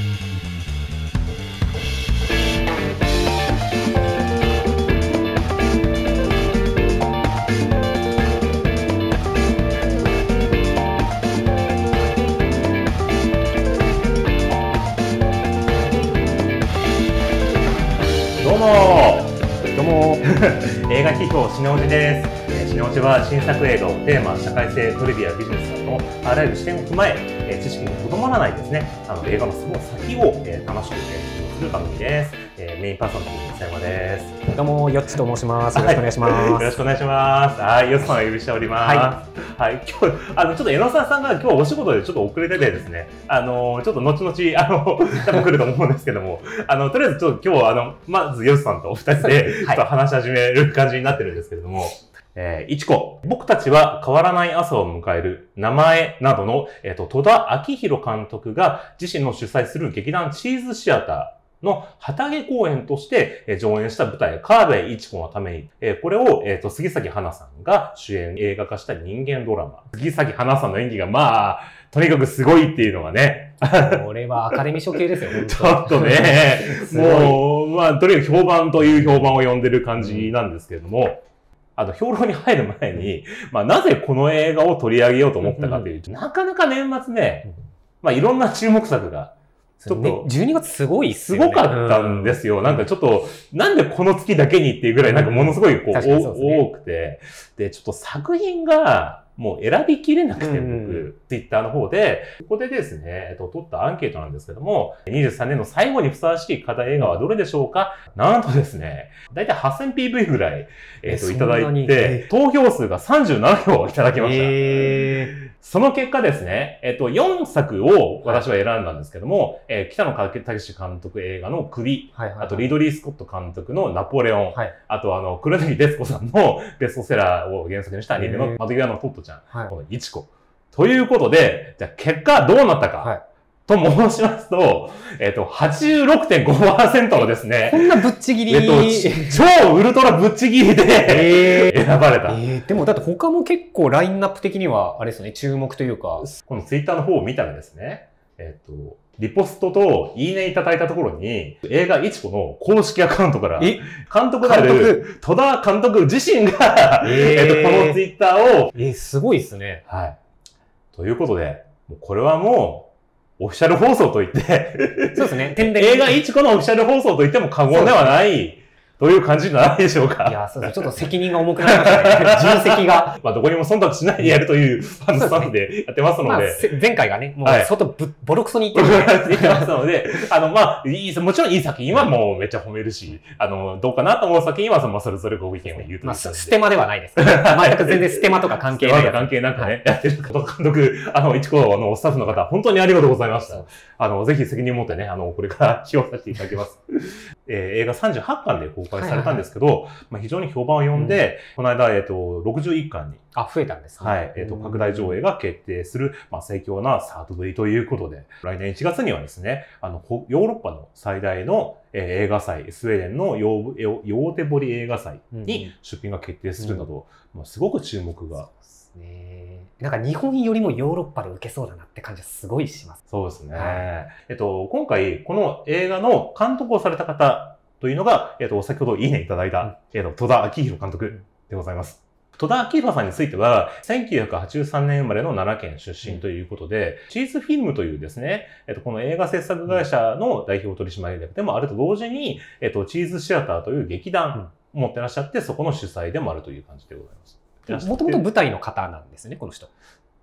どうも。どうも。映画批評しのうじです。えしのうじは新作映画をテーマ社会性トリビアビジネスなどのあらゆる視点を踏まええー知識にとどまらないですね。あの映画のその先を、えー楽しく、えーする番組です、えーメインパーソナリティの佐山です。どうも、よっちと申します。よろしくお願いします。よろしくお願いします。はい、よっさんをお呼びしております。はい、今日、あの、ちょっと江野沢さんが今日お仕事でちょっと遅れててですね、あの、ちょっと後々、あの、多分来ると思うんですけども、あの、とりあえずちょっと今日は、あの、まずよっさんとお二人で、ちょっと話し始める感じになってるんですけれども、えー、いちこ、僕たちは変わらない朝を迎える。名前などの、えっ、と、戸田明宏監督が自身の主催する劇団チーズシアター、の旗揚公演としてえー上演した舞台、川辺一子のために、えーこれを、えっ、と、杉咲花さんが主演映画化した人間ドラマ。杉咲花さんの演技が、まあ、とにかくすごいっていうのがね、これはアカデミー賞系ですよ、本 ちょっとね、もう、まあ、とにかく評判という評判を呼んでる感じなんですけれども、あの、評論に入る前に、まあ、なぜこの映画を取り上げようと思ったかというと、なかなか年末ね、まあ、いろんな注目作が当に。ね、12月すごいっすね。ごかったんですよ。なんかちょっと、なんでこの月だけにっていうぐらい、なんかものすごいこう、多くて、で、ちょっと作品が、もう選びきれなくて、うん僕、ツイッターの方で、ここでですね、えっと、取ったアンケートなんですけども、23年の最後にふさわしい課題映画はどれでしょうか？なんとですね、だいたい 8000PV ぐらい、えっと、えいただいにてえ、投票数が37票いただきました。えその結果ですね、えっと、4作を私は選んだんですけども、えー北野武監督映画の首、ー。はいはいはい。あとリドリー・スコット監督のナポレオン、はい。あとあの、黒柳徹子さんのベストセラーを原作にしたアニメの窓際のトットちゃん、はいこのイチコ。ということで、じゃあ結果どうなったか、はいと申しますと、えっと、86.5%のですねこ、んなぶっちぎり。えっと、ち超ウルトラぶっちぎりでえ選ばれた。えー、でもだって他も結構ラインナップ的には、あれですよね、注目というか。このツイッターの方を見たらですね、えっ、と、リポストといいねいただいたところに、映画いちこの公式アカウントから、え？監督である戸田監督自身が、えーえっと、このツイッターを、えー、すごいですね。はい。ということで、もうこれはもう、オフィシャル放送と言って、そうですね。映画いちこのオフィシャル放送と言っても過言ではない、という感じじゃないでしょうか？いや、そうですね。ちょっと責任が重くなりましたね。重責が。まあ、どこにも忖度しないでやるという ファンのスタッフでやってますまあ、ので、せ前回がね、もうはい外ぶ、ボロクソに言っ僕てるんで。が言ってますので、あの、まあ、いい、もちろんいい作品はもうめっちゃ褒めるし、あの、どうかなと思う作品は、その、それぞれご意見を言うというまあ。スステマではないです。全く全然ステマとか関係ない。関係なくね、やってる監督、あの、一個のスタッフの方、本当にありがとうございました。あの、ぜひ責任を持ってね、あの、これから起用させていただきます。えー映画38巻で公開されたんですけど、まあ、非常に評判を呼んで、この間、えっ、と、61巻に、あ、増えたんですね。はい、えっ、と、拡大上映が決定する、まあ、盛況なスタートぶりということで、来年1月にはですね、あの、ほヨーロッパの最大の、えー映画祭、スウェーデンのヨーヨヨーテボリ映画祭に出品が決定するなど、まあ、すごく注目がね。なんか日本よりもヨーロッパで受けそうだなって感じはすごいします。そうですね。はえっと、今回、この映画の監督をされた方というのが、えっと、先ほどいいねいただいた、えっと、戸田明宏監督でございます。戸田明宏さんについては、1983年生まれの奈良県出身ということで、チーズフィルムというですね、えっと、この映画制作会社の代表取締役でもあると同時に、えっと、チーズシアターという劇団を持ってらっしゃって、そこの主催でもあるという感じでございます。もともと舞台の方なんですね、この人。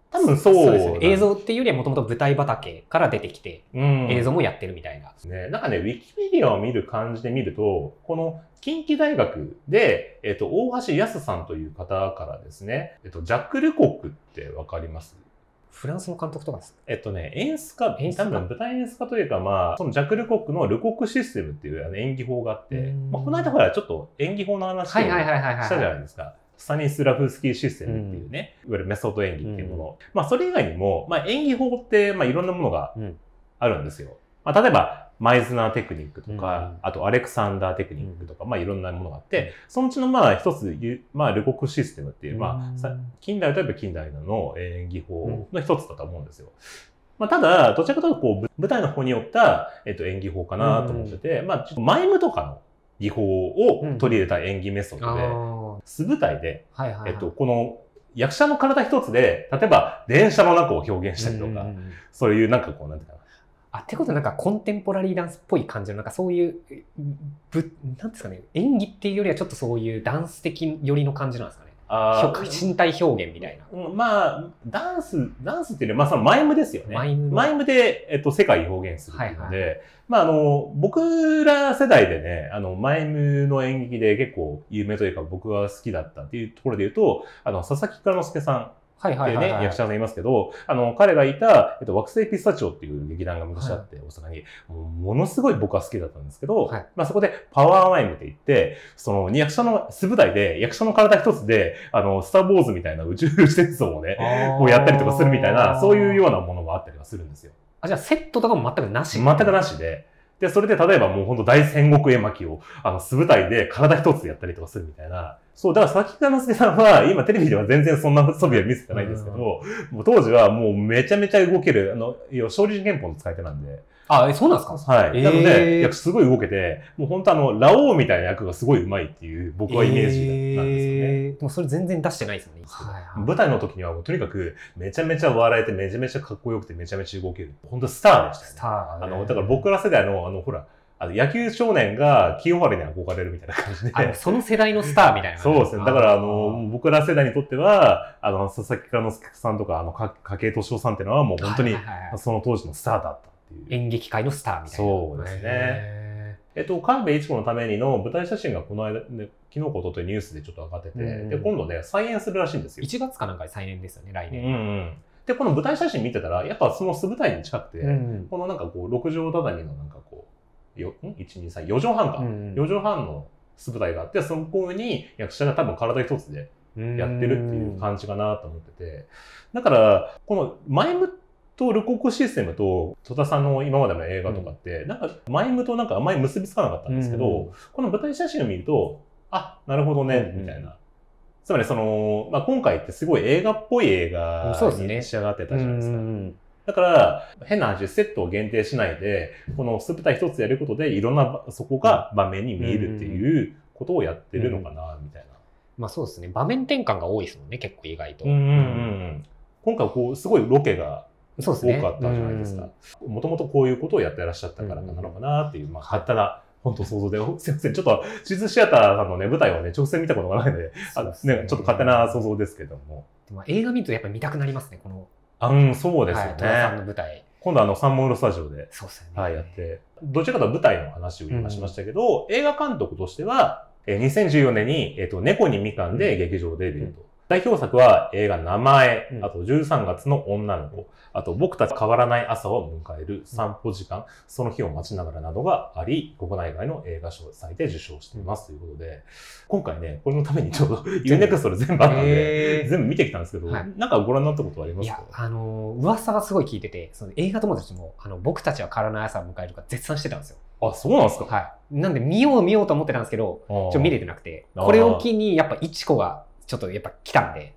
多分そうですね。映像っていうよりはもともと舞台畑から出てきて、うん映像もやってるみたいな。ね、なんかね、ウィキペディアを見る感じで見ると、この近畿大学で、えっ、と、大橋康さんという方からですね、えっ、と、ジャック・ルコックってわかります？フランスの監督とかですか？えっとね、演出家、演出家？多分舞台演出家というか、まあ、そのジャック・ルコックのルコックシステムっていうあの演技法があってう、んまあ、この間ほら、ちょっと演技法の話をしたはいはいはいはいはい。じゃないですか。スタニスラフスキーシステムっていうね、いわゆるメソッド演技っていうもの。まあ、それ以外にも、まあ、演技法って、まあ、いろんなものがうん。あるんですよ。まあ、例えば、マイズナーテクニックとか、うんあとアレクサンダーテクニックとか、まあいろんなものがあって、そのうちのまあ一つまあルコックシステムっていう、まあさ近代といえば近代の演技法の一つだと思うんですよ。まあ、ただ、どちらかというと、こう、ぶ舞台の方によった、えっと、演技法かなと思ってて、まあ、ちょっとマイムとかの技法を取り入れた演技メソッあドで、ー素舞台で、はいはいはい。えっと、この、役者の体一つで、例えば、電車の中を表現したりとか、そういうなんかこう、なんていうかな。あ、ってことはなんかコンテンポラリーダンスっぽい感じの、なんかそういう、ぶ、なんですかね、演技っていうよりはちょっとそういうダンス的寄りの感じなんですかね。あ表身体表現みたいな。うんまあ、ダンス、ダンスっていうより、まあ、そのマイムですよね。マイムのマイムで、えっと、世界を表現するので、はいまあ、あの、僕ら世代でね、あの、マイムの演劇で結構有名というか、僕が好きだったっていうところで言うと、あの、佐々木蔵之介さんはいはいはいはい。役者さんいますけど、あの、彼がいた、えっと、惑星ピスタチオっていう劇団が昔あって、大阪に、もうものすごい僕は好きだったんですけど、はいまあそこでパワーマイムって言って、その、役者の素舞台で、役者の体一つで、あの、スター・ウォーズみたいな宇宙施設をね、こうやったりとかするみたいな、そういうようなものがあったりはするんですよ。あ、じゃあセットとかも全くなし？全くなしで。で、それで例えばもう本当大戦国絵巻を、あの、素舞台で体一つでやったりとかするみたいな。そう、だから佐々木之助さんは、今テレビでは全然そんな素振りは見せてないんですけど、もう当時はもうめちゃめちゃ動ける、あの、要は勝利寺拳法の使い手なんで。あ、えそうなんですか？はい。えーなので、役すごい動けて、もう本当あの、ラオウみたいな役がすごい上手いっていう、僕はイメージなんですよね。えーでもそれ全然出してないですもんね。はいはい舞台の時にはもうとにかくめちゃめちゃ笑えてめちゃめちゃかっこよくてめちゃめちゃ動ける。本当スターでしたよねス。ター、あの、だから僕ら世代の、あの、ほら、あの、野球少年が清原に憧れるみたいな感じで。あその世代のスターみたいな。そうですね。だから、あの、僕ら世代にとっては、あの、佐々木蔵之介さんとか、あの、か筧敏夫さんっていうのはもう本当にその当時のスターだったっていう。演劇界のスターみたいな。そうですねへえっと、神戸一子のためにの舞台写真がこの間、ね、昨日こととニュースでちょっと上がってて、うんで、今度ね、再演するらしいんですーよ。1月かなんかで再演ですよね、来うん年。うん。で、この舞台写真見てたら、やっぱその素舞台に近くて、うんこのなんかこう、6畳畳のなんかこう、よ、ん ?1、2、3、4畳半か。うん4畳半の素舞台があって、そこに役者が多分体一つでやってるっていう感じかなと思ってて。だから、このマイムとルコクシステムと戸田さんの今までの映画とかって、なんかマイムとなんかあんまり結びつかなかったんですけど、うんこの舞台写真を見ると、あ、なるほどね、うんみたいな。つまりその、まあ、今回ってすごい映画っぽい映画に仕上がってたじゃないですか。うんだから、変な話、セットを限定しないで、この素舞台一つやることで、いろんな、そこが場面に見えるっていうことをやってるのかな、みたいな。まあそうですね。場面転換が多いですもんね、結構意外と。うんうんうん。今回、こう、すごいロケが。多かったじゃないですか。もともとこういうことをやってらっしゃったからなのかなっていう、まあ、勝手な、本当想像で、おすいません、ちょっと、地図シアターさんのね、舞台をね、直接見たことがないので、あのね、ちょっと勝手な想像ですけども。でも映画見るとやっぱ見たくなりますね、この、あ、うん、そうですよはい。の舞台。今度、あの、サンモールスタジオで、そうですよね。はい、やって、どちらかというと舞台の話を今しましたけど、映画監督としては、えー2014年に、えっ、と、猫にみかんで劇場デビューと。代表作は映画名前、うん。あと13月の女の子、あと僕たち変わらない朝を迎える散歩時間、その日を待ちながらなどがあり、国内外の映画賞祭で受賞していますということで、今回ね、これのためにちょうど UNEXT で全部あったんで、全部見てきたんですけど、はい。なんかご覧になったことありますか？いや、あのー、噂はすごい聞いてて、その映画友達も、あの、僕たちは変わらない朝を迎えるか絶賛してたんですよ。あ、そうなんですか？はい。なんで見よう見ようと思ってたんですけど、ちょ見れてなくて、これを機にやっぱ一子がちょっとやっぱ来たんで、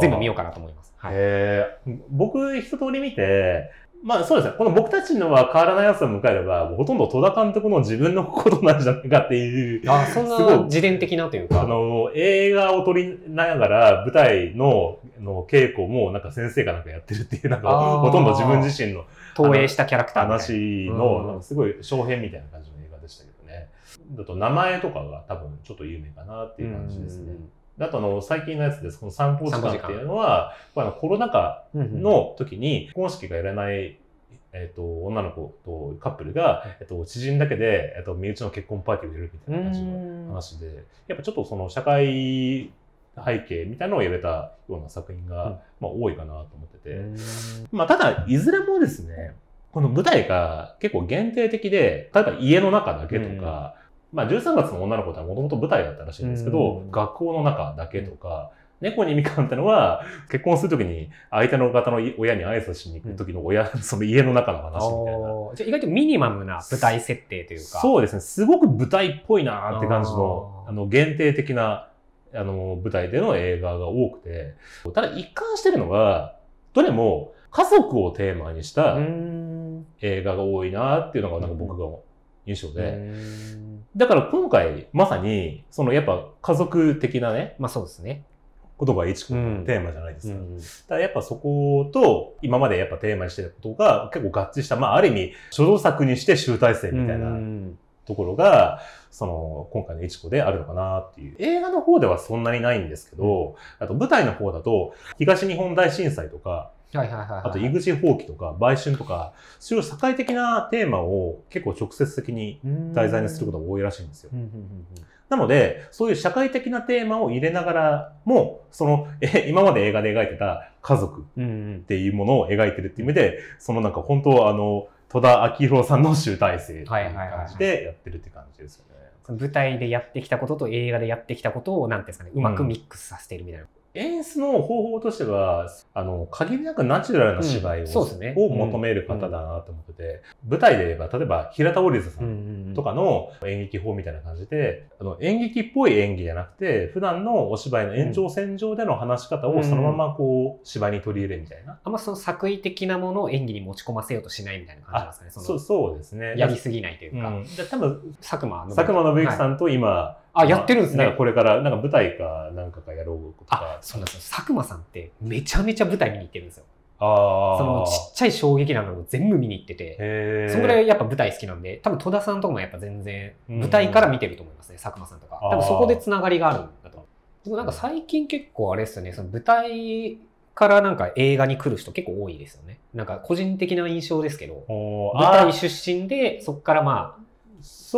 全部見ようかなと思います。はい。へー僕一通り見て、まあそうですね、この僕たちのは変わらないやつを迎えれば、ほとんど戸田監督の自分のことなんじゃないかっていう、あ、そんな自伝的なというか。あの、映画を撮りながら舞台のの稽古もなんか先生がなんかやってるっていう、なんかほとんど自分自身の投影したキャラクター。話うんの、なんかすごい小編みたいな感じの映画でしたけどね。だと名前とかが多分ちょっと有名かなっていう感じですね。であとあの、最近のやつです。この散歩時間っていうのは、あのコロナ禍うんの時に結婚式がやらない、えっと女の子とカップルが、えっと知人だけで、えっと身内の結婚パーティーをやるみたいな感じの話で、やっぱちょっとその社会背景みたいなのを入れたような作品が、うん。まあ、多いかなと思ってて、うんまあ、ただ、いずれもですね、この舞台が結構限定的で、例えば家の中だけとか、まあ、13月の女の子ってもともと舞台だったらしいんですけど、うん学校の中だけとか、猫にみかんってのは、結婚するときに相手の方の親に挨拶しに行くときの親、その家の中の話みたいな。じゃあ意外とミニマムな舞台設定というか。そうですね。すごく舞台っぽいなって感じの、あの、限定的な、あの、舞台での映画が多くて、ただ一貫してるのが、どれも家族をテーマにしたうん。映画が多いなっていうのがなんか僕が印象で。うんだから今回、まさに、そのやっぱ家族的なね、まあそうですね。ことが一個うんのテーマじゃないですか。うんだからやっぱそこと、今までやっぱテーマにしてたことが結構合致した、まあある意味、書道作にして集大成みたいなうんところが、その、今回の一個であるのかなっていう。映画の方ではそんなにないんですけど、あと舞台の方だと、東日本大震災とか、はいはいはいはい。あと、井口放棄とか、売春とか、そういう社会的なテーマを結構直接的に題材にすることが多いらしいんですよう。んうんうんなので、そういう社会的なテーマを入れながらも、その、え、今まで映画で描いてた家族うん。うんうんっていうものを描いてるっていう意味で、そのなんか本当あの、戸田明宏さんの集大成っていう感じでやってるって感じですよね。舞台でやってきたことと映画でやってきたことを、なんていうんですかね、うまくミックスさせているみたいな。演出の方法としては、あの、限りなくナチュラルな芝居を,、うんそうですねを求める方だなと思ってて、舞台で言えば、例えば平田織田さんとかの演劇法みたいな感じで、あの演劇っぽい演技じゃなくて、普段のお芝居の延長線上での話し方をそのままこう、芝居に取り入れるみたいな。あんまその作為的なものを演技に持ち込ませようとしないみたいな感じなんですかね。そうそうですね。やりすぎないというか。うん、で多分、佐久間信佐久間信之さん。んと今、あやってるんですねなんかこれから、なんか舞台かなんかかやろうとあか、。そうなんですよ。佐久間さんってめちゃめちゃ舞台見に行ってるんですよ。ああ。そのちっちゃい衝撃なのを全部見に行ってて、そのぐらいやっぱ舞台好きなんで、多分戸田さんとかもやっぱ全然うん舞台から見てると思いますね、佐久間さんとか。多分そこでつながりがあるんだと。でもなんか最近結構あれですよね、その舞台からなんか映画に来る人結構多いですよね。なんか個人的な印象ですけど、舞あ台出身でそこからまあ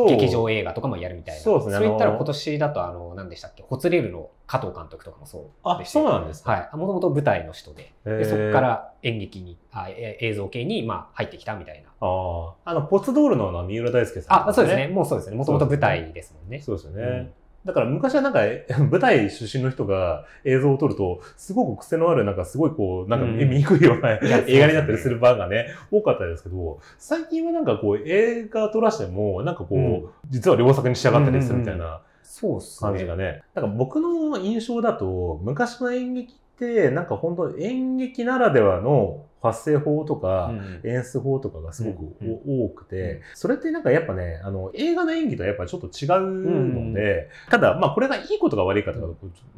劇場映画とかもやるみたいな。そうですねそれ言ったら今年だとあの、何でしたっけ、ホツレールの加藤監督とかもそうあで、して。そうなんですか。はい。もともと舞台の人で、でそこから演劇に、あえ映像系にまあ入ってきたみたいな。ああ。あの、ポツドールの三浦大輔さん、あ、そうですね。。もうそうですね。もともと舞台ですもんね。そうですよね。うんだから昔はなんか、舞台出身の人が映像を撮ると、すごく癖のある、なんかすごいこう、なんかうん見にくいようなや映画になったりする場がね、多かったですけど、最近はなんかこう、映画撮らしても、なんかこう、うん。実は両作に仕上がったりするみたいなそうっす感じがね。なんか僕の印象だと、昔の演劇って、なんか本当演劇ならではの発声法とか、うん。演出法とかがすごく多くて、それってなんかやっぱね、あの、映画の演技とはやっぱちょっと違うので、ただ、まあこれがいいことが悪いかとか、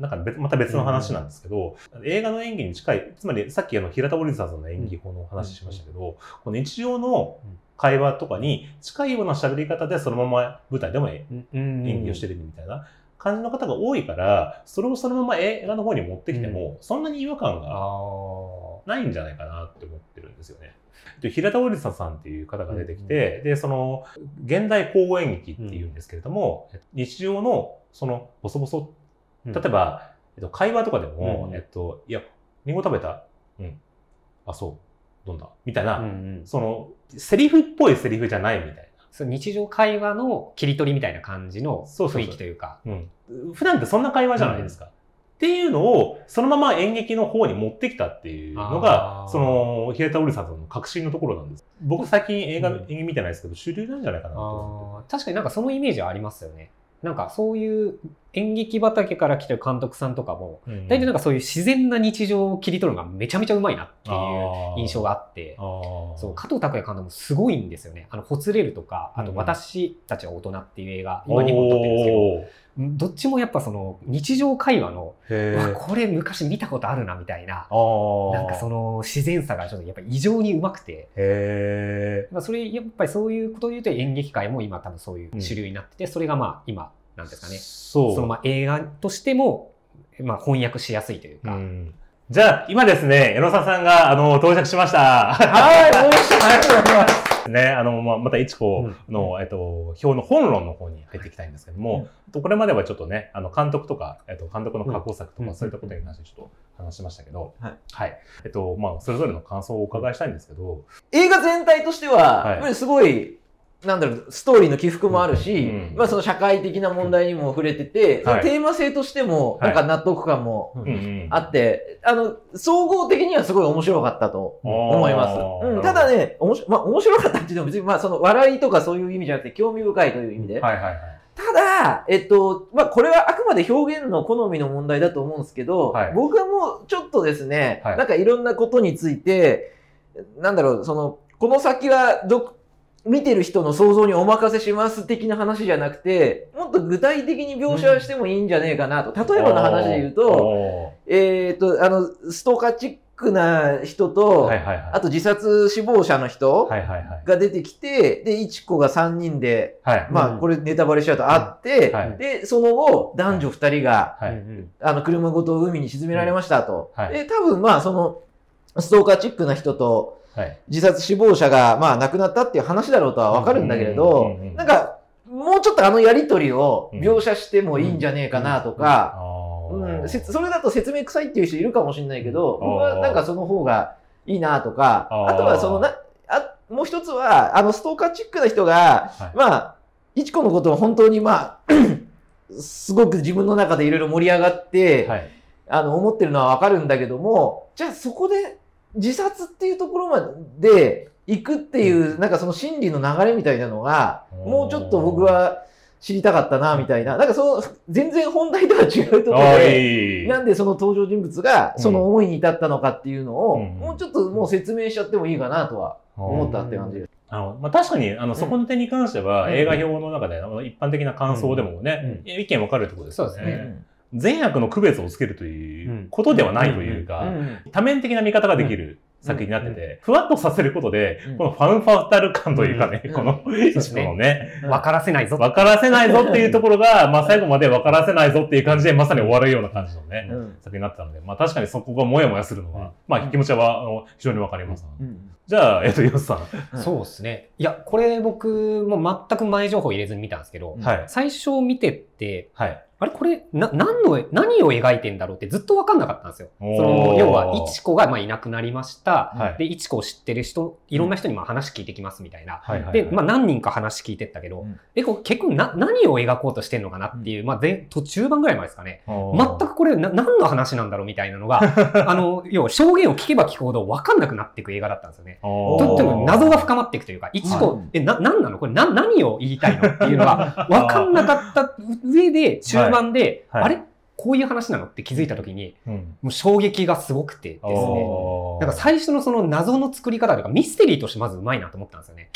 なんか別また別の話なんですけど、映画の演技に近い、つまりさっきあの平田織さんの演技法の話しましたけど、この日常の会話とかに近いような喋り方でそのまま舞台でも演演技をしてるみたいな感じの方が多いから、それをそのまま映画の方に持ってきても、そんなに違和感があないんじゃないかなって思ってるんですよね。で平田織さんっていう方が出てきて、で、その、現代交互演劇っていうんですけれども、日常の、その、ボソボソ、ー例えば、えっと、会話とかでも、うんえっと、いや、リンゴ食べた？うん。あ、そう。どんだ？みたいな、うんうん。その、セリフっぽいセリフじゃないみたい日常会話の切り取りみたいな感じの雰囲気というか。ん。普段ってそんな会話じゃないですか。っていうのを、そのまま演劇の方に持ってきたっていうのあが、ーその、平田織さんの革新のところなんです。僕最近映画、うん演技見てないですけど、主流なんじゃないかなと思って。確かになんかそのイメージはありますよね。なんかそういう演劇畑から来てる監督さんとかも、うん。大体なんかそういう自然な日常を切り取るのがめちゃめちゃうまいなっていう印象があって、そう、加藤拓也監督もすごいんですよね。あの、ほつれるとか、あと、うん。私たちは大人っていう映画、今2本撮ってるんですけど、どっちもやっぱその、日常会話の、これ昔見たことあるな、みたいな、なんかその自然さがちょっとやっぱ異常にうまくて、へまあそれ、やっぱりそういうことを言うと演劇界も今多分そういう主流になってて、それがまあ今、なんですかね、そう。そのまあ映画としても、まあ翻訳しやすいというか、うん。じゃあ、今ですね、江野沢さんが、あの、到着しました。はい、おいしい、ありがとうございます。ね、あの、まあ、また、いちこの、えっと、表の本論の方に入っていきたいんですけども、とこれまではちょっとね、あの、監督とか、えっと、監督の過去作とか、うん。そういったことに関してちょっと話しましたけど、はい。はい。えっと、まあ、それぞれの感想をお伺いしたいんですけど、映画全体としては、はい。すごい、なんだろう、ストーリーの起伏もあるし、うんまあその社会的な問題にも触れてて、はい。テーマ性としても、はい。なんか納得感もうんうん。あって、あの、総合的にはすごい面白かったと思います。うん、ただ、ね、おもしまあ面白かったっていうのは別に、まあその笑いとかそういう意味じゃなくて興味深いという意味で。はいはいはい。ただ、えっと、まあこれはあくまで表現の好みの問題だと思うんですけど、はい。僕はもうちょっとですね、はい。なんかいろんなことについて、なんだろう、その、この先はど、見てる人の想像にお任せします的な話じゃなくて、もっと具体的に描写してもいいんじゃねえかなと。例えばの話で言うと、おえっ、と、あの、ストーカーチックな人ーと、はいはいはい。あと自殺死亡者の人はいはいはい。が出てきて、で、いちこが3人で、はい。まあ、うんこれネタバレしちゃうと会って、はいで、その後、男女2人が、はい。あの、車ごと海に沈められましたと。はいで、多分まあ、その、ストーカーチックな人とはい。自殺死亡者が、まあ、亡くなったっていう話だろうとはわかるんだけれうんどなんか、もうちょっとあのやりとりを描写してもいいんじゃねえかなとか、あうん、それだと説明臭いっていう人いるかもしれないけど、僕はなんかその方がいいなとか、あとはそのな、あ、もう一つは、あの、ストーカーチックな人が、はい。まあ、いちこのことを本当にまあ、すごく自分の中でいろいろ盛り上がって、はい。あの、思ってるのはわかるんだけども、じゃあそこで自殺っていうところまで行くっていう、なんかその心理の流れみたいなのが、うん。もうちょっと僕は知りたかったな、みたいな。なんかその、全然本題とは違うところで。なんでその登場人物がその思いに至ったのかっていうのを、うん。もうちょっともう説明しちゃってもいいかなとは思ったって感じ。です。あの、まあ、確かに、あの、そこの点に関しては、うん。映画表の中で、一般的な感想でもね、意見分かるところですよね。そうですね善悪の区別をつけるといううんことではないというか、うん多面的な見方ができる作品になってて、ふわっとさせることで、うんこのファンファタル感というかね、うんこの、一個のね、分からせないぞ。分からせないぞっていうところが、まあ最後まで分からせないぞっていう感じで、まさに終わるような感じのね、うん作品になってたので、まあ確かにそこがもやもやするのは、まあ気持ちはあの非常に分かります。うんじゃあ、えっと、ヨスさん。うんそうですね。いや、これ僕も全く前情報入れずに見たんですけど、はい。最初見てって、はい。あれこれ、な、何の、何を描いてんだろうってずっと分かんなかったんですよ。その、要は、いちこがまあいなくなりました。はい。で、いちこを知ってる人、いろんな人にまあ話聞いてきますみたいな。で、まあ何人か話聞いてったけど、うんえ、これ結局な、何を描こうとしてんのかなっていう、まあ前、途中盤ぐらいまでですかね。全くこれな、何の話なんだろうみたいなのが、あの、要は証言を聞けば聞くほど分かんなくなっていく映画だったんですよね。おとっても謎が深まっていくというか、いちこはい、え、な、なんなの？これな、何を言いたいのっていうのが分かんなかった上で、中盤で、あれ？こういう話なの？って気づいた時に、うん。もう衝撃がすごくてですね。なんか最初のその謎の作り方というか、ミステリーとしてまずうまいなと思ったんですよね。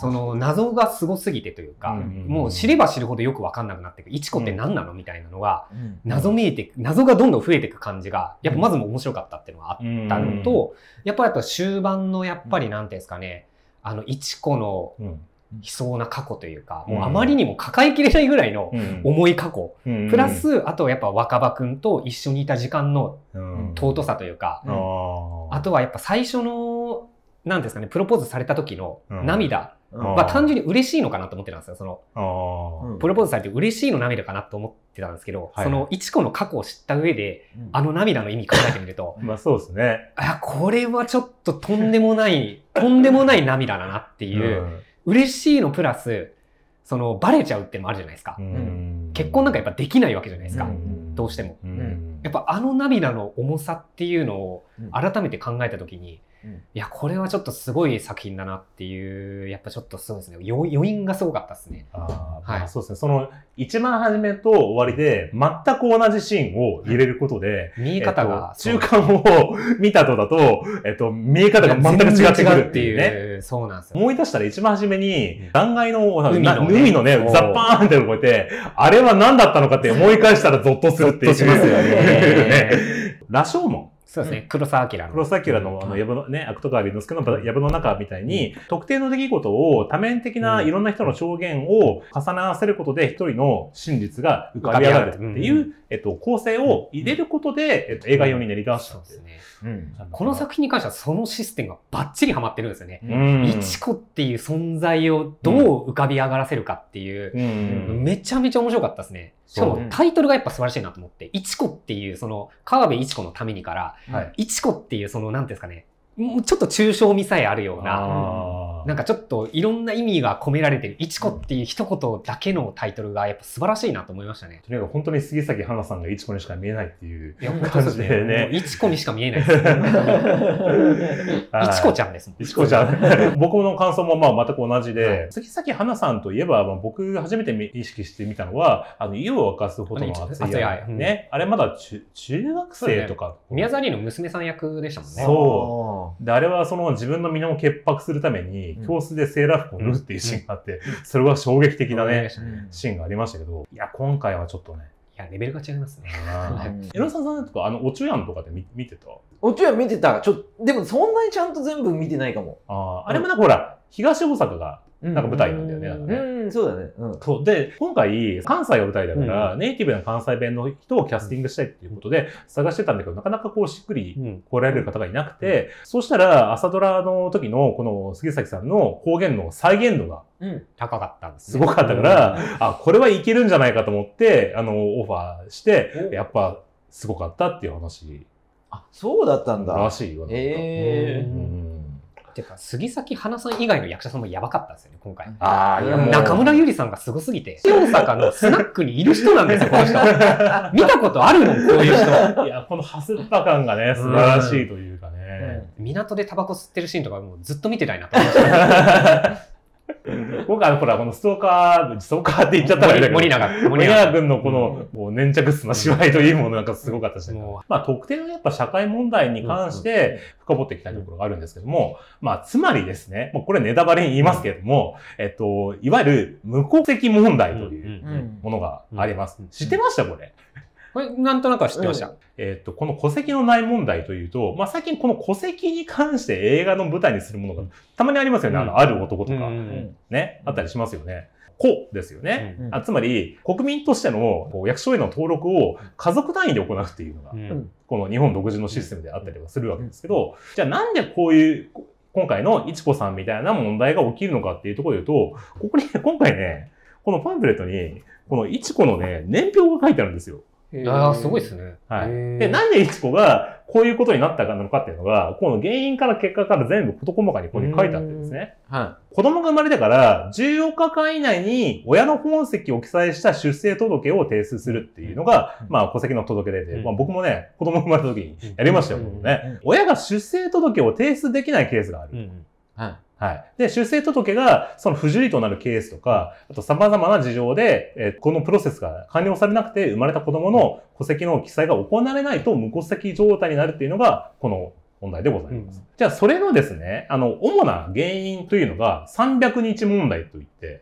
その謎がすごすぎてというか、うんもう知れば知るほどよくわかんなくなっていく。いちこって何なの？みたいなのが、うん。謎めいて謎がどんどん増えていく感じが、やっぱまずも面白かったっていうのがあったのと、やっぱりあと終盤のやっぱりなんていうんですかね、あの、いちこのうん悲壮な過去というか、うん。もうあまりにも抱えきれないぐらいのうん。重い過去。うん。プラ、ス、あとはやっぱ若葉くんと一緒にいた時間のうん。尊さというか、うんああとはやっぱ最初の、なんですかね、プロポーズされた時のうん。涙うん。は単純に嬉しいのかなと思ってたんですよ。その、プロポーズされて嬉しいの涙かなと思ってたんですけど、はい。その、いちこの過去を知った上で、あの涙の意味考えてみると、まあそうですね。あ、これはちょっととんでもない、とんでもない涙だなっていう、嬉しいのプラス、その、バレちゃうってのもあるじゃないですか。うん結婚なんかやっぱできないわけじゃないですか。うんどうしても。うんやっぱあの涙の重さっていうのをうん改めて考えたときに、うんいや、これはちょっとすごい作品だなっていう、やっぱちょっとそうですね、余余韻がすごかったですね。あーはいまあそうですね。その、一番初めと終わりで、全く同じシーンを入れることで、見え方が、えっと中間を見たとだと、えっと、見え方が全く違ってくるっていうね。う。そうなんですよ。思い出したら一番初めにうん、断崖の、海のね海のね、ザッパーンって動いて、あれは何だったのかって思い返したらゾッとするっていう。ゾッとしますよね ね羅生門。そうですね、黒澤明の。黒崎らの、あの、藪のね、芥川龍之介の藪の中みたいに、特定の出来事を多面的ないろんな人の証言を重ね合わせることで、一人の真実が浮かび上がるっていう、うえっと、構成を入れることで、えっと、映画用に練り出したっていう。そうですね。うんこの作品に関してはそのシステムがバッチリハマってるんですよね。うんいちこっていう存在をどう浮かび上がらせるかっていう、うん。めちゃめちゃ面白かったですね。しかもタイトルがやっぱ素晴らしいなと思って、いちこっていうその、川辺いちこのためにから、はい。いちこっていうその、なんていうんですかね、ちょっと抽象味さえあるような、なんかちょっといろんな意味が込められてる、いちこっていう一言だけのタイトルがやっぱ素晴らしいなと思いましたね。とにかく本当に杉咲花さんがいちこにしか見えないっていう感じですね。いちこにしか見えないですね。はいいちこちゃんですもん。いちこちゃん。僕の感想もまあ全く同じで、杉咲花さんといえば、まあ、僕が初めて意識してみたのは、あの、湯を沸かすほどの熱い愛愛。ね。あれまだ中中学生とか。宮沢りえの娘さん役でしたもんね。そうで、あれはその自分の身を潔白するためにうん、教室でセーラー服を脱ぐっていうシーンがあって、それは衝撃的なね、うんシーンがありましたけど、いや、今回はちょっとね、いや、レベルが違いますね。うん。エロさんさんとか、あの、おちゅやんとかで見見てた？おちは見てた。ちょでもそんなにちゃんと全部見てないかも。あーあれもなんかほら、東大阪が、ななんか舞台なんだよねなんかねうん、そうだね。うん。そう。で、今回、関西が舞台だから、ネイティブな関西弁の人をキャスティングしたいっていうことで探してたんだけど、なかなかこうしっくりうん。来られる方がいなくて、そうしたら、朝ドラの時のこの杉崎さんの方言の再現度がうん。高かったんですすね。ごかったから、あ、これはいけるんじゃないかと思って、あの、オファーして、おやっぱ、すごかったっていう話あ、そうだったんだ。らしいよ。なんかえううんんてか、杉咲花さん以外の役者さんもやばかったですよね、今回。ああ。中村ゆりさんがすごすぎて、大阪のスナックにいる人なんですよ、この人。見たことあるもん、こういう人。いや、このハスッパ感がね、素晴らしいというかね。港でタバコ吸ってるシーンとかもうずっと見てたいなと思いました。僕はほら、このストーカー、ストーカーって言っちゃったらあれだけど森永。森永君のこの、こう粘着質な芝居というものなんかすごかったし、もまあ特定のやっぱ社会問題に関して深掘っていきたいところがあるんですけども、まあつまりですね、もうこれネタバレに言いますけれども、えっと、いわゆる無戸籍問題という。ものがありますうん。知ってました？これ。これ、なんとなくは知ってました。えっと、この戸籍のない問題というと、まあ最近この戸籍に関して映画の舞台にするものがたまにありますよね。あの、ある男とか。うんね、あったりしますよね。子ですよね。うんあつまり、国民としてのこう役所への登録を家族単位で行うっていうのが、うんこの日本独自のシステムであったりはするわけですけど、じゃあなんでこういう、こ今回のいちこさんみたいな問題が起きるのかっていうところで言うと、ここに、今回ね、このパンフレットに、このいちこのね、年表が書いてあるんですよ。ああ、すごいですね。はい。で、なんでいちこがこういうことになったのかっていうのが、この原因から結果から全部事細かにここに書いてあってですね。は子供が生まれてから14日間以内に親の本籍を記載した出生届を提出するっていうのが、うん。まあ戸籍の届け出で、うん。まあ僕もね、子供が生まれた時にやりましたよ、ね。うん。親が出生届を提出できないケースがある。うん。い。はい。はい。で、出生届がその不受理となるケースとか、あと様々な事情で、えーこのプロセスが完了されなくて生まれた子供の戸籍の記載が行われないと無戸籍状態になるっていうのが、この問題でございます。うんじゃあ、それのですね、あの、主な原因というのが300日問題といって、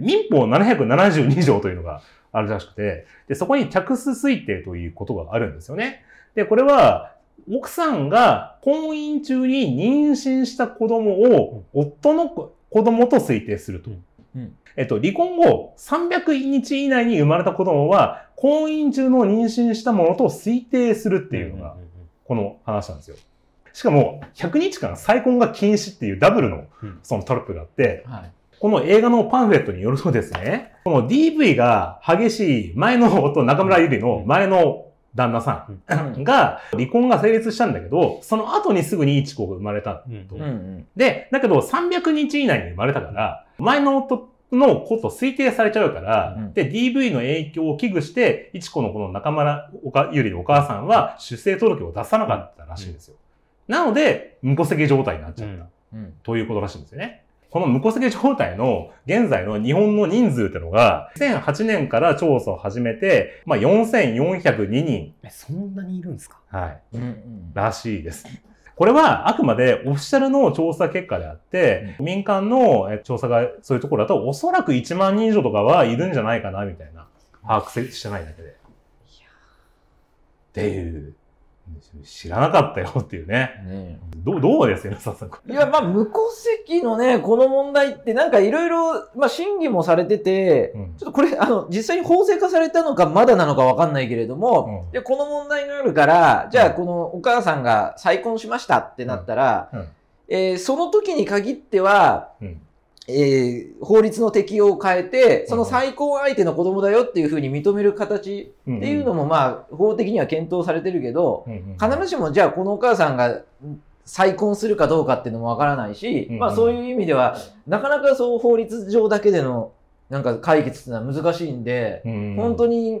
民法772条というのがあるらしくて、で、そこに客数推定ということがあるんですよね。で、これは、奥さんが婚姻中に妊娠した子供を夫の子供と推定すると。うんえっと、離婚後300日以内に生まれた子供は婚姻中の妊娠したものと推定するっていうのが、この話なんですよ。しかも、100日間再婚が禁止っていうダブルのうんそのトラップがあって、はい。この映画のパンフレットによるとですね、この DV が激しい前の夫、中村ゆりの前の旦那さん が離婚が成立したんだけど、その後にすぐにいちこが生まれたうんと。うんうん。で、だけど300日以内に生まれたから、前の夫の子と推定されちゃうから、うんで、DV の影響を危惧して、いちこのこの中村おかゆりのお母さんは出生届を出さなかったらしいんですよ。なので、無戸籍状態になっちゃった。うん。ということらしいんですよね。この無戸籍状態の現在の日本の人数ってのが、2008年から調査を始めて、まあ、4402人、え、そんなにいるんですか？はい、うんうん。らしいです。これはあくまでオフィシャルの調査結果であって、民間のえ調査がそういうところだと、おそらく1万人以上とかはいるんじゃないかな、みたいな。把握してないだけで。っていう、知らなかったよっていうね。ねどう、どうですよ、ささん。いや、まあ、無戸籍のね、この問題って、なんかいろいろ、まあ、審議もされてて、うん。ちょっとこれ、あの、実際に法制化されたのか、まだなのかわかんないけれども、うん。で、この問題があるから、じゃあ、うん。このお母さんが再婚しましたってなったら、うん。うん。えーその時に限っては、うんえー法律の適用を変えて、その再婚相手の子供だよっていうふうに認める形っていうのも、まあ、法的には検討されてるけど、必ずしもじゃあこのお母さんがん再婚するかどうかっていうのもわからないし、うんまあそういう意味では、なかなかそう法律上だけでのなんか解決っていうのは難しいんで、本当に。に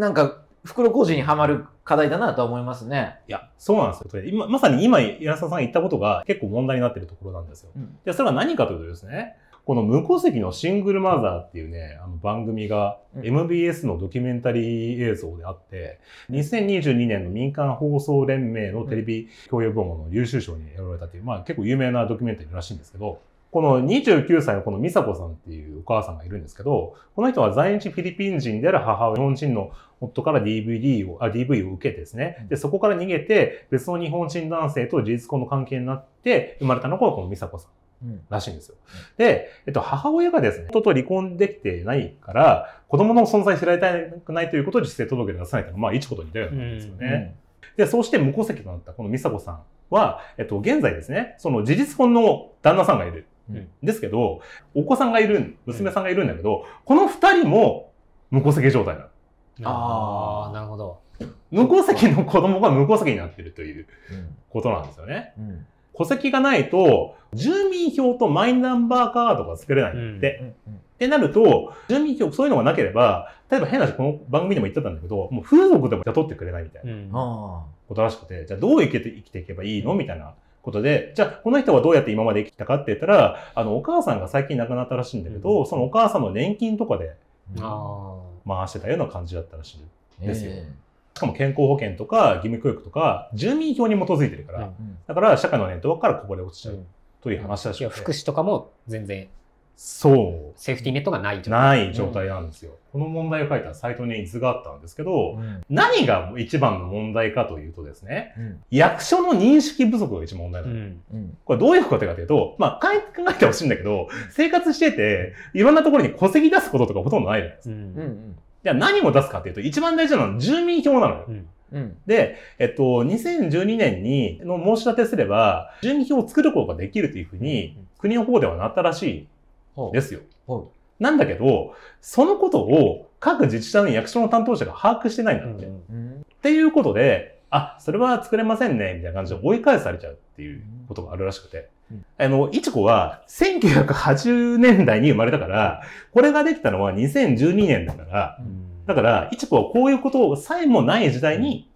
なんか袋小路にはまる課題だなとは思いますね。いや、そうなんですよ。今、まさに今、柳沢さんが言ったことが結構問題になっているところなんですよ。うんで、それは何かというとですね、この無戸籍のシングルマザーっていうね、あの番組がうん MBS のドキュメンタリー映像であって、2022年の民間放送連盟のテレビ教養部門の優秀賞に選ばれたっていう、まあ結構有名なドキュメンタリーらしいんですけど、この29歳のこの美佐子さんっていうお母さんがいるんですけど、この人は在日フィリピン人である母親、日本人の夫から DVD を、あ、DV を受けてですね。で、そこから逃げて、別の日本人男性と事実婚の関係になって、生まれたのがこの美佐子さん。うんらしいんですよ。で、えっと、母親がですね、夫と離婚できてないから、子供の存在知られたくないということで自生届で出さないというのは、まあ、一こと似たようなんですよね。で、そうして無戸籍となったこの美佐子さんは、えっと、現在ですね、その事実婚の旦那さんがいる。うんですけど、お子さんがいる、娘さんがいるんだけど、この二人も無戸籍状態なの。ああ、なるほど。無戸籍の子供が無戸籍になってるといううんことなんですよね。うん戸籍がないと、住民票とマイナンバーカードが作れないんで、うん。うんってなると、住民票、そういうのがなければ、例えば変な話、この番組でも言ってたんだけど、もう風俗でも雇ってくれないみたいなことらしくて、じゃあどう生きて生きていけばいいの？みたいなことで、じゃあこの人はどうやって今まで生きてたかって言ったら、あの、お母さんが最近亡くなったらしいんだけど、そのお母さんの年金とかであ回してたような感じだったらしい。あですよしかも健康保険とか義務教育とか、住民票に基づいてるから、うんうんだから社会のネットワークからこぼれ落ちちあ。ゃうという話らしいや、くて。福祉とかも全然そう。セーフティーネットがない状態。ない状態なんですよ。この問題を書いたサイトに図があったんですけど、うん何が一番の問題かというとですね、うん役所の認識不足が一番問題なの。うん。うんこれどういうことかというと、まあ、考え考えてほしいんだけど、生活してて、いろんなところに戸籍出すこととかほとんどないじゃないですか。じゃあ何を出すかっていうと、一番大事なのは住民票なのよ。うん。うんで、えっと、2012年にの申し立てすれば、住民票を作ることができるというふうに、国の方ではなったらしほいうですよ。ほなんだけど、そのことを各自治体の役所の担当者が把握してないんだって。っうんうんていうことで、あ、それは作れませんね、みたいな感じで追い返されちゃうっていうことがあるらしくて。うんあの、いちこは1980年代に生まれたから、これができたのは2012年だから、だから、いちこはこういうことさえもない時代に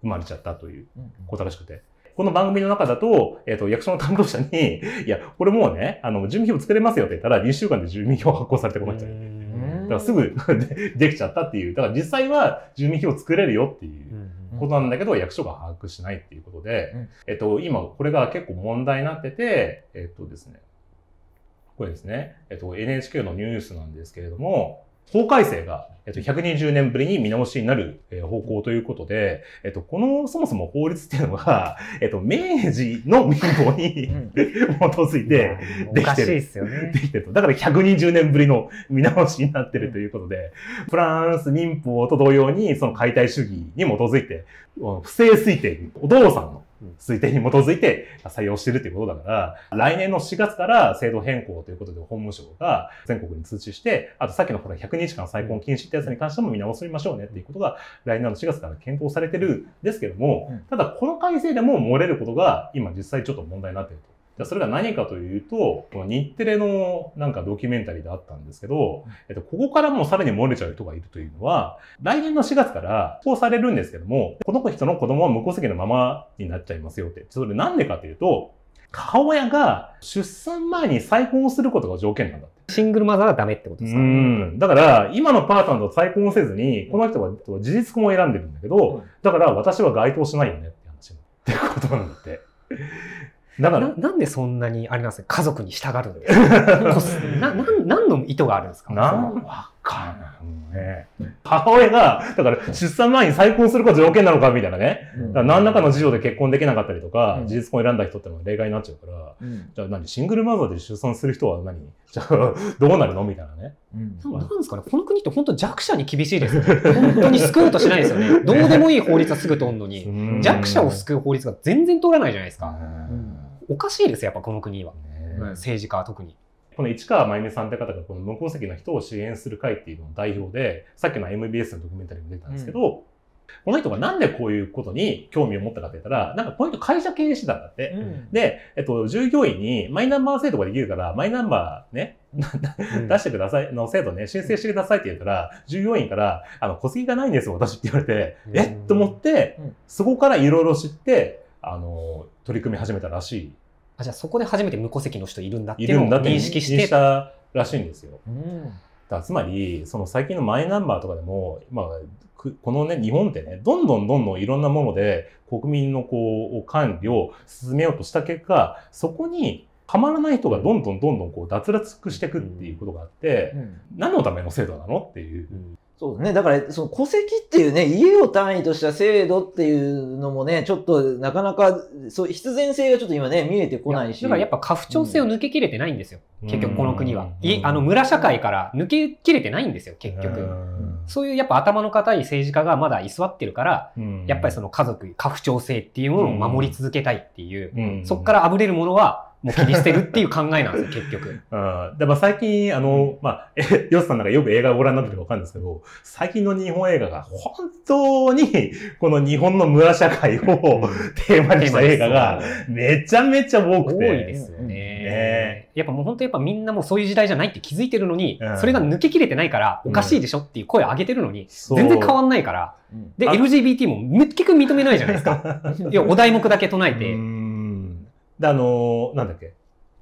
生まれちゃったといううんことらしくて。この番組の中だと、えっ、と、役所の担当者に、いや、これもうね、あの、住民票作れますよって言ったら、2週間で住民票発行されてこの人に。うんだからすぐ でできちゃったっていう。だから実際は住民票を作れるよっていううんことなんだけど、役所が把握しないっていうことで、うん。えっと、今これが結構問題になってて、えっとですね、これですね、えっと、NHK のニュースなんですけれども、法改正が、えっと、120年ぶりに見直しになるえー方向ということで、えっと、この、そもそも法律っていうのが、えっと、明治の民法にうん基づいて、おかしいですよねで。きてると。だから120年ぶりの見直しになってるということで、フランス民法と同様に、その解体主義に基づいて、不正推定に、お父さんの推定に基づいて採用してるということだから、来年の4月から制度変更ということで法務省が全国に通知して、あとさっきのほら100日間再婚禁止ってやつに関しても見直しましょうねっていうことが来年の4月から検討されてるんですけども、うんただこの改正でも漏れることが今実際ちょっと問題になっていると。じゃあそれが何かというと、この日テレのなんかドキュメンタリーであったんですけど、えっと、ここからもうさらに漏れちゃう人がいるというのは、来年の4月から施行されるんですけども、この人の子供は無戸籍のままになっちゃいますよって。それなんでかというと、母親が出産前に再婚することが条件なんだって。シングルマザーはダメってことですうかん。だから、今のパートナーと再婚せずに、この人は事実婚を選んでるんだけど、うんだから私は該当しないよねって話ってことなんだって。だからな、なんでそんなに、あれなんです？か、家族に従うんですかな、なん、何の意図があるんですか？か。ね、母親が、だから出産前に再婚すること条件なのかみたいなね。ら何らかの事情で結婚できなかったりとか、うん事実婚を選んだ人ってのは例外になっちゃうから、うんじゃあ何シングルマザーで出産する人は何？じゃあどうなるの？みたいなね。うんななんですかね？この国って本当弱者に厳しいですよね。本当に救おうとしないですよね。どうでもいい法律はすぐ通んのに、うん弱者を救う法律が全然通らないじゃないですか。うんおかしいですよ、やっぱこの国は。政治家は特に。この市川真由美さんって方がこの無戸籍の人を支援する会っていうのの代表で、さっきの MBS のドキュメンタリーにも出たんですけど、この人がなんでこういうことに興味を持ったかって言ったら、なんかこの人会社経営してたんだって。うん。で、えっと、従業員にマイナンバー制度ができるから、マイナンバーね、出してください、の制度ね、申請してくださいって言ったら、従業員から、あの、戸籍がないんですよ、私って言われて、うん。えっ？と思ってうん、そこからいろいろ知って、あの、取り組み始めたらしい。あじゃあそこで初めて無戸籍の人いるんだっていいうのを認識し認したらしいんですよ。うんだつまり、その最近のマイナンバーとかでも、まあ、くこのね、日本ってね、どんどんどんどんいろんなもので国民のこう、管理を進めようとした結果、そこにはまらない人がどんどんどんどんこう脱落していくっていうことがあって、うん何のための制度なのっていう。そうですね。だから、その戸籍っていうね、家を単位とした制度っていうのもね、ちょっとなかなか、そう、必然性がちょっと今ね、見えてこないし。だからやっぱ家父長制を抜けきれてないんですよ。うん結局この国は。うんいあの村社会から抜けきれてないんですよ、結局。うんそういうやっぱ頭の固い政治家がまだ居座ってるから、うんやっぱりその家族、家父長制っていうものを守り続けたいっていう、うんそこからあぶれるものはもう切り捨てるっていう考えなんですよ、結局。うん。で、まあ最近、あの、まあ、え、ヨスさんなんかよく映画をご覧になってるかわかるんですけど、最近の日本映画が本当に、この日本の村社会をテーマにした映画がめちゃめちゃ多く多て。いですよね。ねやっぱもう本当やっぱみんなもうそういう時代じゃないって気づいてるのに、うんそれが抜けきれてないからおかしいでしょっていう声を上げてるのに、全然変わんないから。うんで、あ LGBT も結局認めないじゃないですか。いや、お題目だけ唱えうて。ん。で、あの、なんだっけ。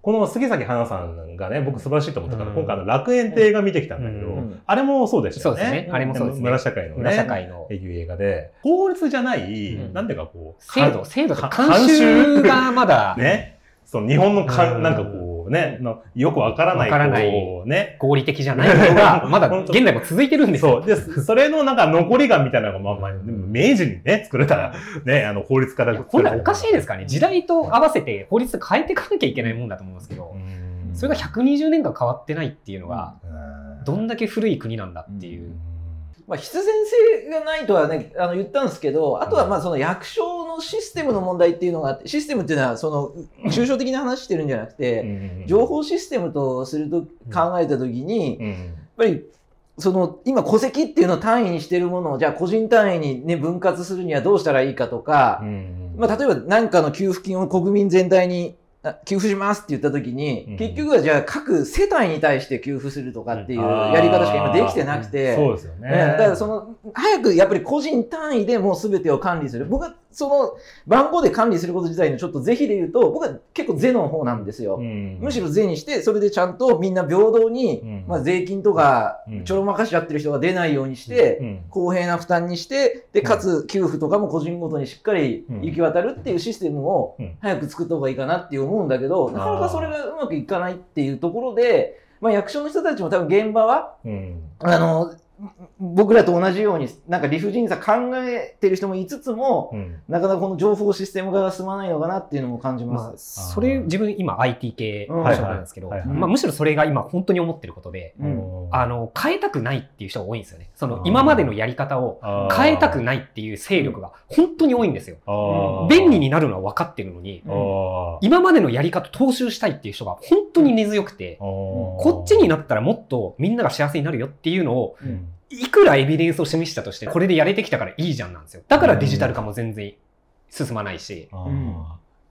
この杉咲花さんがね、僕素晴らしいと思ったから、うん今回あの楽園って映画見てきたんだけど、うんあれもそうでしたよね。そうですね。あれもそうですね。村社会のね。村社会のっていう映画で、法律じゃない、うんなんていうかこう、制度、制度とか慣習がまだ ね。その日本のか、うんなんかこうね、のよくわからない、こうね。合理的じゃないものが、まだ現在も続いてるんですよ。そう。で、それのなんか残りがみたいなのが、まあまあ、明治にね、作れたら、ね、あの、法律からいや本来おかしいですからね。時代と合わせて法律変えていかなきゃいけないもんだと思うんですけど、それが120年間変わってないっていうのが、どんだけ古い国なんだっていう。まあ、必然性がないとはね、あの言ったんですけど、あとはまあその役所のシステムの問題っていうのがあって、システムっていうのはその抽象的な話してるんじゃなくて、情報システムとすると考えたときに、やっぱりその今戸籍っていうのを単位にしてるものをじゃあ個人単位にね分割するにはどうしたらいいかとか、まあ例えば何かの給付金を国民全体にあ給付しますって言った時に、うん結局はじゃあ各世帯に対して給付するとかっていうやり方しか今できてなくて、そうですよね。ねだからその、早くやっぱり個人単位でもう全てを管理する。僕はその番号で管理すること自体のちょっと是非で言うと、僕は結構是の方なんですよ。むむしろ是にして、それでちゃんとみんな平等に、うん。まあ税金とかうん。ちょろまかしちゃってる人が出ないようにして、うん。公平な負担にして、で、かつ給付とかも個人ごとにしっかり行き渡るっていうシステムをうん。早く作った方がいいかなって思うんだけど、なかなかそれがうまくいかないっていうところで、まあ役所の人たちも多分現場は、うん。あの、僕らと同じように、なんか理不尽さ考えてる人もいつつも、うん。なかなかこの情報システム化が進まないのかなっていうのも感じまあ、ます。それ、自分今 IT 系の職なんですけど、はいはいまあむしろそれが今本当に思ってることで、うん。あの、変えたくないっていう人が多いんですよね。その今までのやり方を変えたくないっていう勢力が本当に多いんですよ。あー。便利になるのは分かってるのに、今までのやり方踏襲したいっていう人が本当に根強くて、こっちになったらもっとみんなが幸せになるよっていうのを、うんいくらエビデンスを示したとして、これでやれてきたからいいじゃんなんですよ。だからデジタル化も全然進まないし。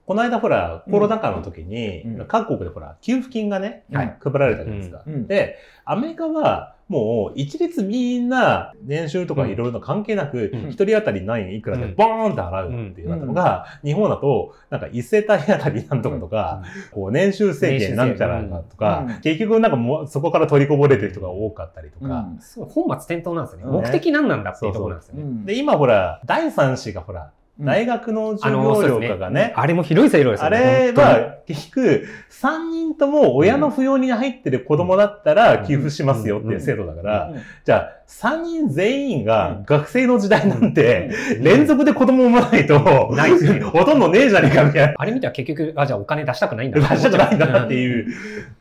この間ほら、コロナ禍の時に、うん。各国でほら、給付金がね、はい。配られたじゃないですか。うん。で、アメリカは、もう一律みんな年収とかいろいろ関係なく、うん。一人当たり何円いくらでうん。ボーンって払うっていうのが、日本だと、なんか一世帯当たりなんとかとか、こう年収制限なんちゃらとか、うん。結局なんかもうそこから取りこぼれてる人が多かったりとか、本末転倒なんですよね。うん目的何なんだっていうところなんですよね。うんで、今ほら、第三子がほら、大学の授業料とかね、あれもひどい制度ですあよね。れは、結局、3人とも親の扶養に入ってる子供だったら給付しますよっていう制度だから、じゃあ、3人全員が学生の時代なんて、連続で子供産まないと、ないですね ほとんどねえじゃねえかみたいな。あれ見たら結局、あ、じゃあお金出したくないんだ 出したくないんだなってう。いう。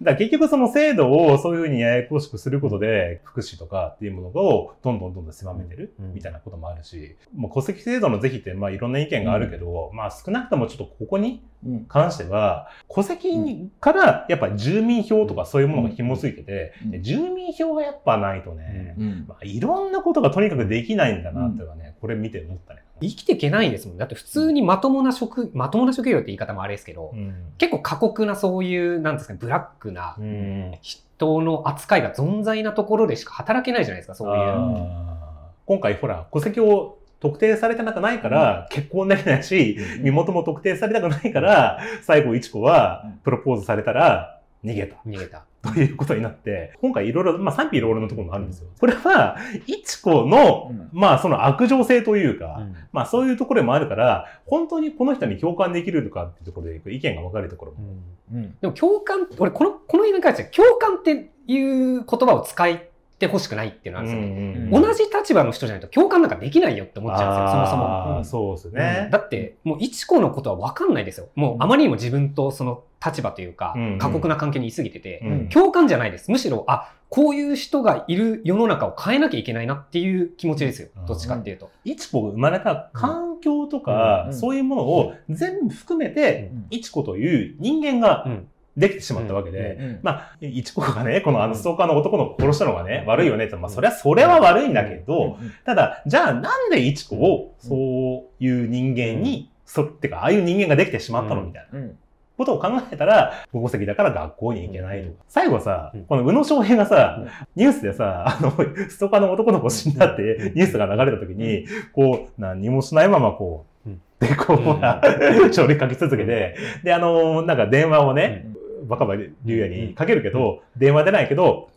だ結局その制度をそういうふうにややこしくすることで、福祉とかっていうものをどんどんどんどん狭めてるうん。みたいなこともあるし、もう戸籍制度の是非って、まあいろろんな意見があるけど、まあ少なくともちょっとここにうん。関しては、戸籍からやっぱ住民票とかそういうものが紐づいてて、住民票がやっぱないとね、うん。まあ、いろんなことがとにかくできないんだなっていうのはね、これ見て思ったね。生きていけないですもん。だって普通にまともな職、まともな職業って言い方もあれですけど、うん。結構過酷なそういう、なんですかね、ブラックなうん。人の扱いが存在なところでしか働けないじゃないですか、そういう。今回ほら、戸籍を特定されてなくないから、結婚できないし、身元も特定されたくないから、最後、いちこはうん、プロポーズされたら、逃げた。逃げた。ということになって、今回いろいろ、まあ賛否いろいろなところもあるんですよ。これは、いちこの、うん。まあその悪情性というか、うん。まあそういうところもあるから、本当にこの人に共感できるのかっていうところで意見が分かれるところも。うん。でも共感、俺この、この映画に関しては共感っていう言葉を使ってほしくないっていうのはあるんですよね。うん同じ立場の人じゃないと共感なんかできないよって思っちゃうんですよ、そもそも。そうですね。だって、もう、いちこのことは分かんないですよ。もう、あまりにも自分とその立場というかうん、過酷な関係にいすぎてて、うん共感じゃないです。むしろ、あ、こういう人がいる世の中を変えなきゃいけないなっていう気持ちですようん。どっちかっていうと。いちこが生まれた環境とか、うんそういうものを全部含めて、うんいちこという人間がうんできてしまったわけで、うんまあ、いちこがね、このあのストーカーの男の子を殺したのがね、悪いよねって、まあ、それは、それは悪いんだけど、ただ、じゃあなんでいちこをそういう人間に、そってか、ああいう人間ができてしまったの？みたいな。うんことを考えたら、保護席だから学校に行けないとか。最後さうん、この宇野昌平がさうん、ニュースでさ、あの、ストーカーの男の子死んだってニュースが流れた時に、こう、何もしないままこううん、で、こう、うん。ほら、書類書き続けて、で、あの、なんか電話をね、バカバ竜也にかけるけど、電話出ないけど、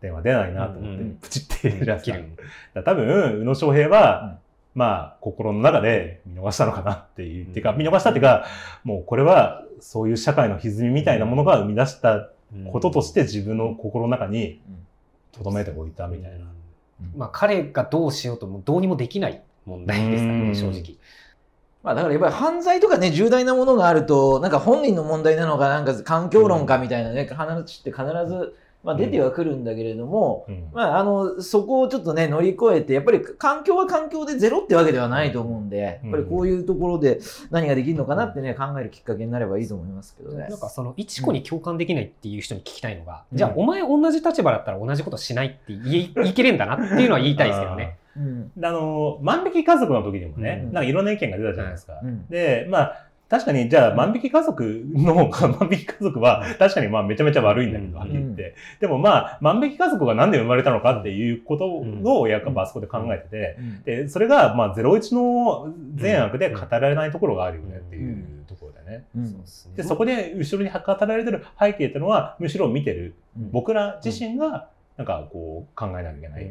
電話出ないなと思ってうん、プチって言うじゃないですか。多分、宇野昌平は、まあ、心の中で見逃したのかなっていう、うん。てか、見逃したっていうか、もうこれは、そういう社会の歪みみたいなものが生み出したこととして自分の心の中に留めておいたみたいな。まあ、彼がどうしようともどうにもできない問題ですかね、正直。まあだからやっぱり犯罪とかね、重大なものがあると、なんか本人の問題なのか、なんか環境論かみたいなね、話って必ず、まあ、出てはくるんだけれども、うんまあ、あの、そこをちょっとね、乗り越えて、やっぱり環境は環境でゼロってわけではないと思うんで、やっぱりこういうところで何ができるのかなってね、考えるきっかけになればいいと思いますけどねなん。かその、いちこに共感できないっていう人に聞きたいのが、うんじゃあお前同じ立場だったら同じことしないって言い言い切れんだなっていうのは言いたいですけどね。うん。あの、万引き家族の時にもね、うん。なんかいろんな意見が出たじゃないですか。うん。で、まあ、確かに、じゃあ、万引き家族の、万引き家族は、確かにまあ、めちゃめちゃ悪いんだけど、うん。はっきり言って。でもまあ、万引き家族がなんで生まれたのかっていうことを、やっぱあそこで考えてて、うん。で、それが、まあ、01の善悪で語られないところがあるよねっていうところでね。うん。そうですね。で、そこで後ろに語られてる背景っていうのは、むしろ見てる。僕ら自身が、なんかこう、考えなきゃいけない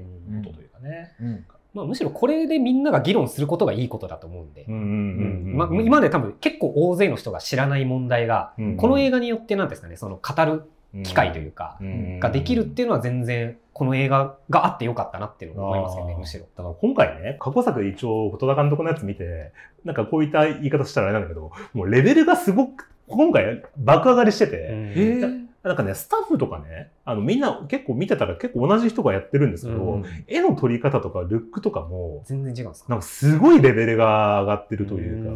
ことというかね。うん。まあ、むしろこれでみんなが議論することがいいことだと思うんで。今まで多分結構大勢の人が知らない問題が、うん。この映画によってなんですかね、その語る機会というか、うん。ができるっていうのは全然この映画があってよかったなっていうのを思いますよね、むしろ。だから今回ね、過去作で一応、戸田監督のやつ見て、なんかこういった言い方したらあれなんだけど、もうレベルがすごく、今回爆上がりしてて、へーなんかね、スタッフとかね、あのみんな結構見てたら結構同じ人がやってるんですけど、うん。絵の撮り方とかルックとかも、全然違うんですか？なんかすごいレベルが上がってるというか、う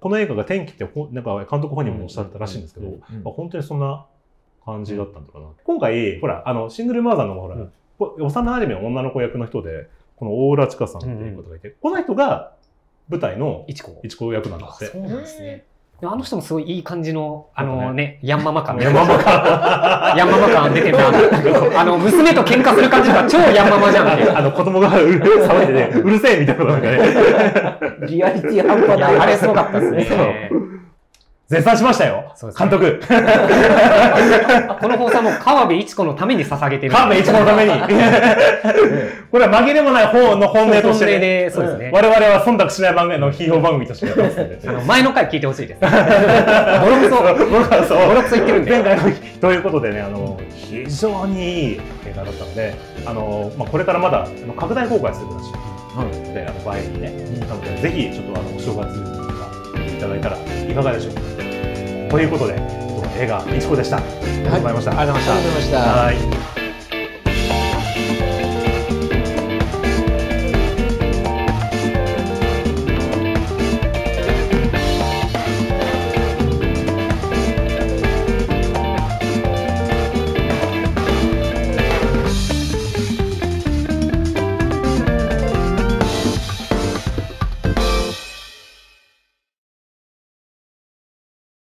この映画が天気ってほん、なんか監督本人もおっしゃったらしいんですけど、本当にそんな感じだったんだろうな。今回、ほら、あの、シングルマザーのほら、うん。こ幼馴染の女の子役の人で、この大浦千佳さんっていうことがいて、この人が舞台の。一子役なんだって。あそうなんですね。あの人もすごいいい感じの、あのね、ヤンママ感。ヤンママ感 ヤンママ感出てるな。あの、娘と喧嘩する感じが超ヤンママじゃんっていう。あの、子供がうる騒いでね、うるせえみたいなことなんかね、ーリアリティ半端いない。やあれすごかったですね。絶賛しましたよ。そうですね。監督。この放送はもう川辺一子のために捧げてる。カーベ一子のために。これは紛れもない方の本命として、本命でそうですね。我々は忖度しない番組の批評番組としてやってますんで。あの、前の回聞いてほしいです。ボロクソ、僕はそうボロクソ言ってるんで。前回のということでね、あの、非常にいい映画だったので、あの、まあ、これからまだ拡大公開するらしい。ので、あの、場合にね、なので、ぜひ、ちょっとあの、お正月ただいたらいかがでしょうか。ということで、映画、いちこでした。ありがとうございました。ありがとうございました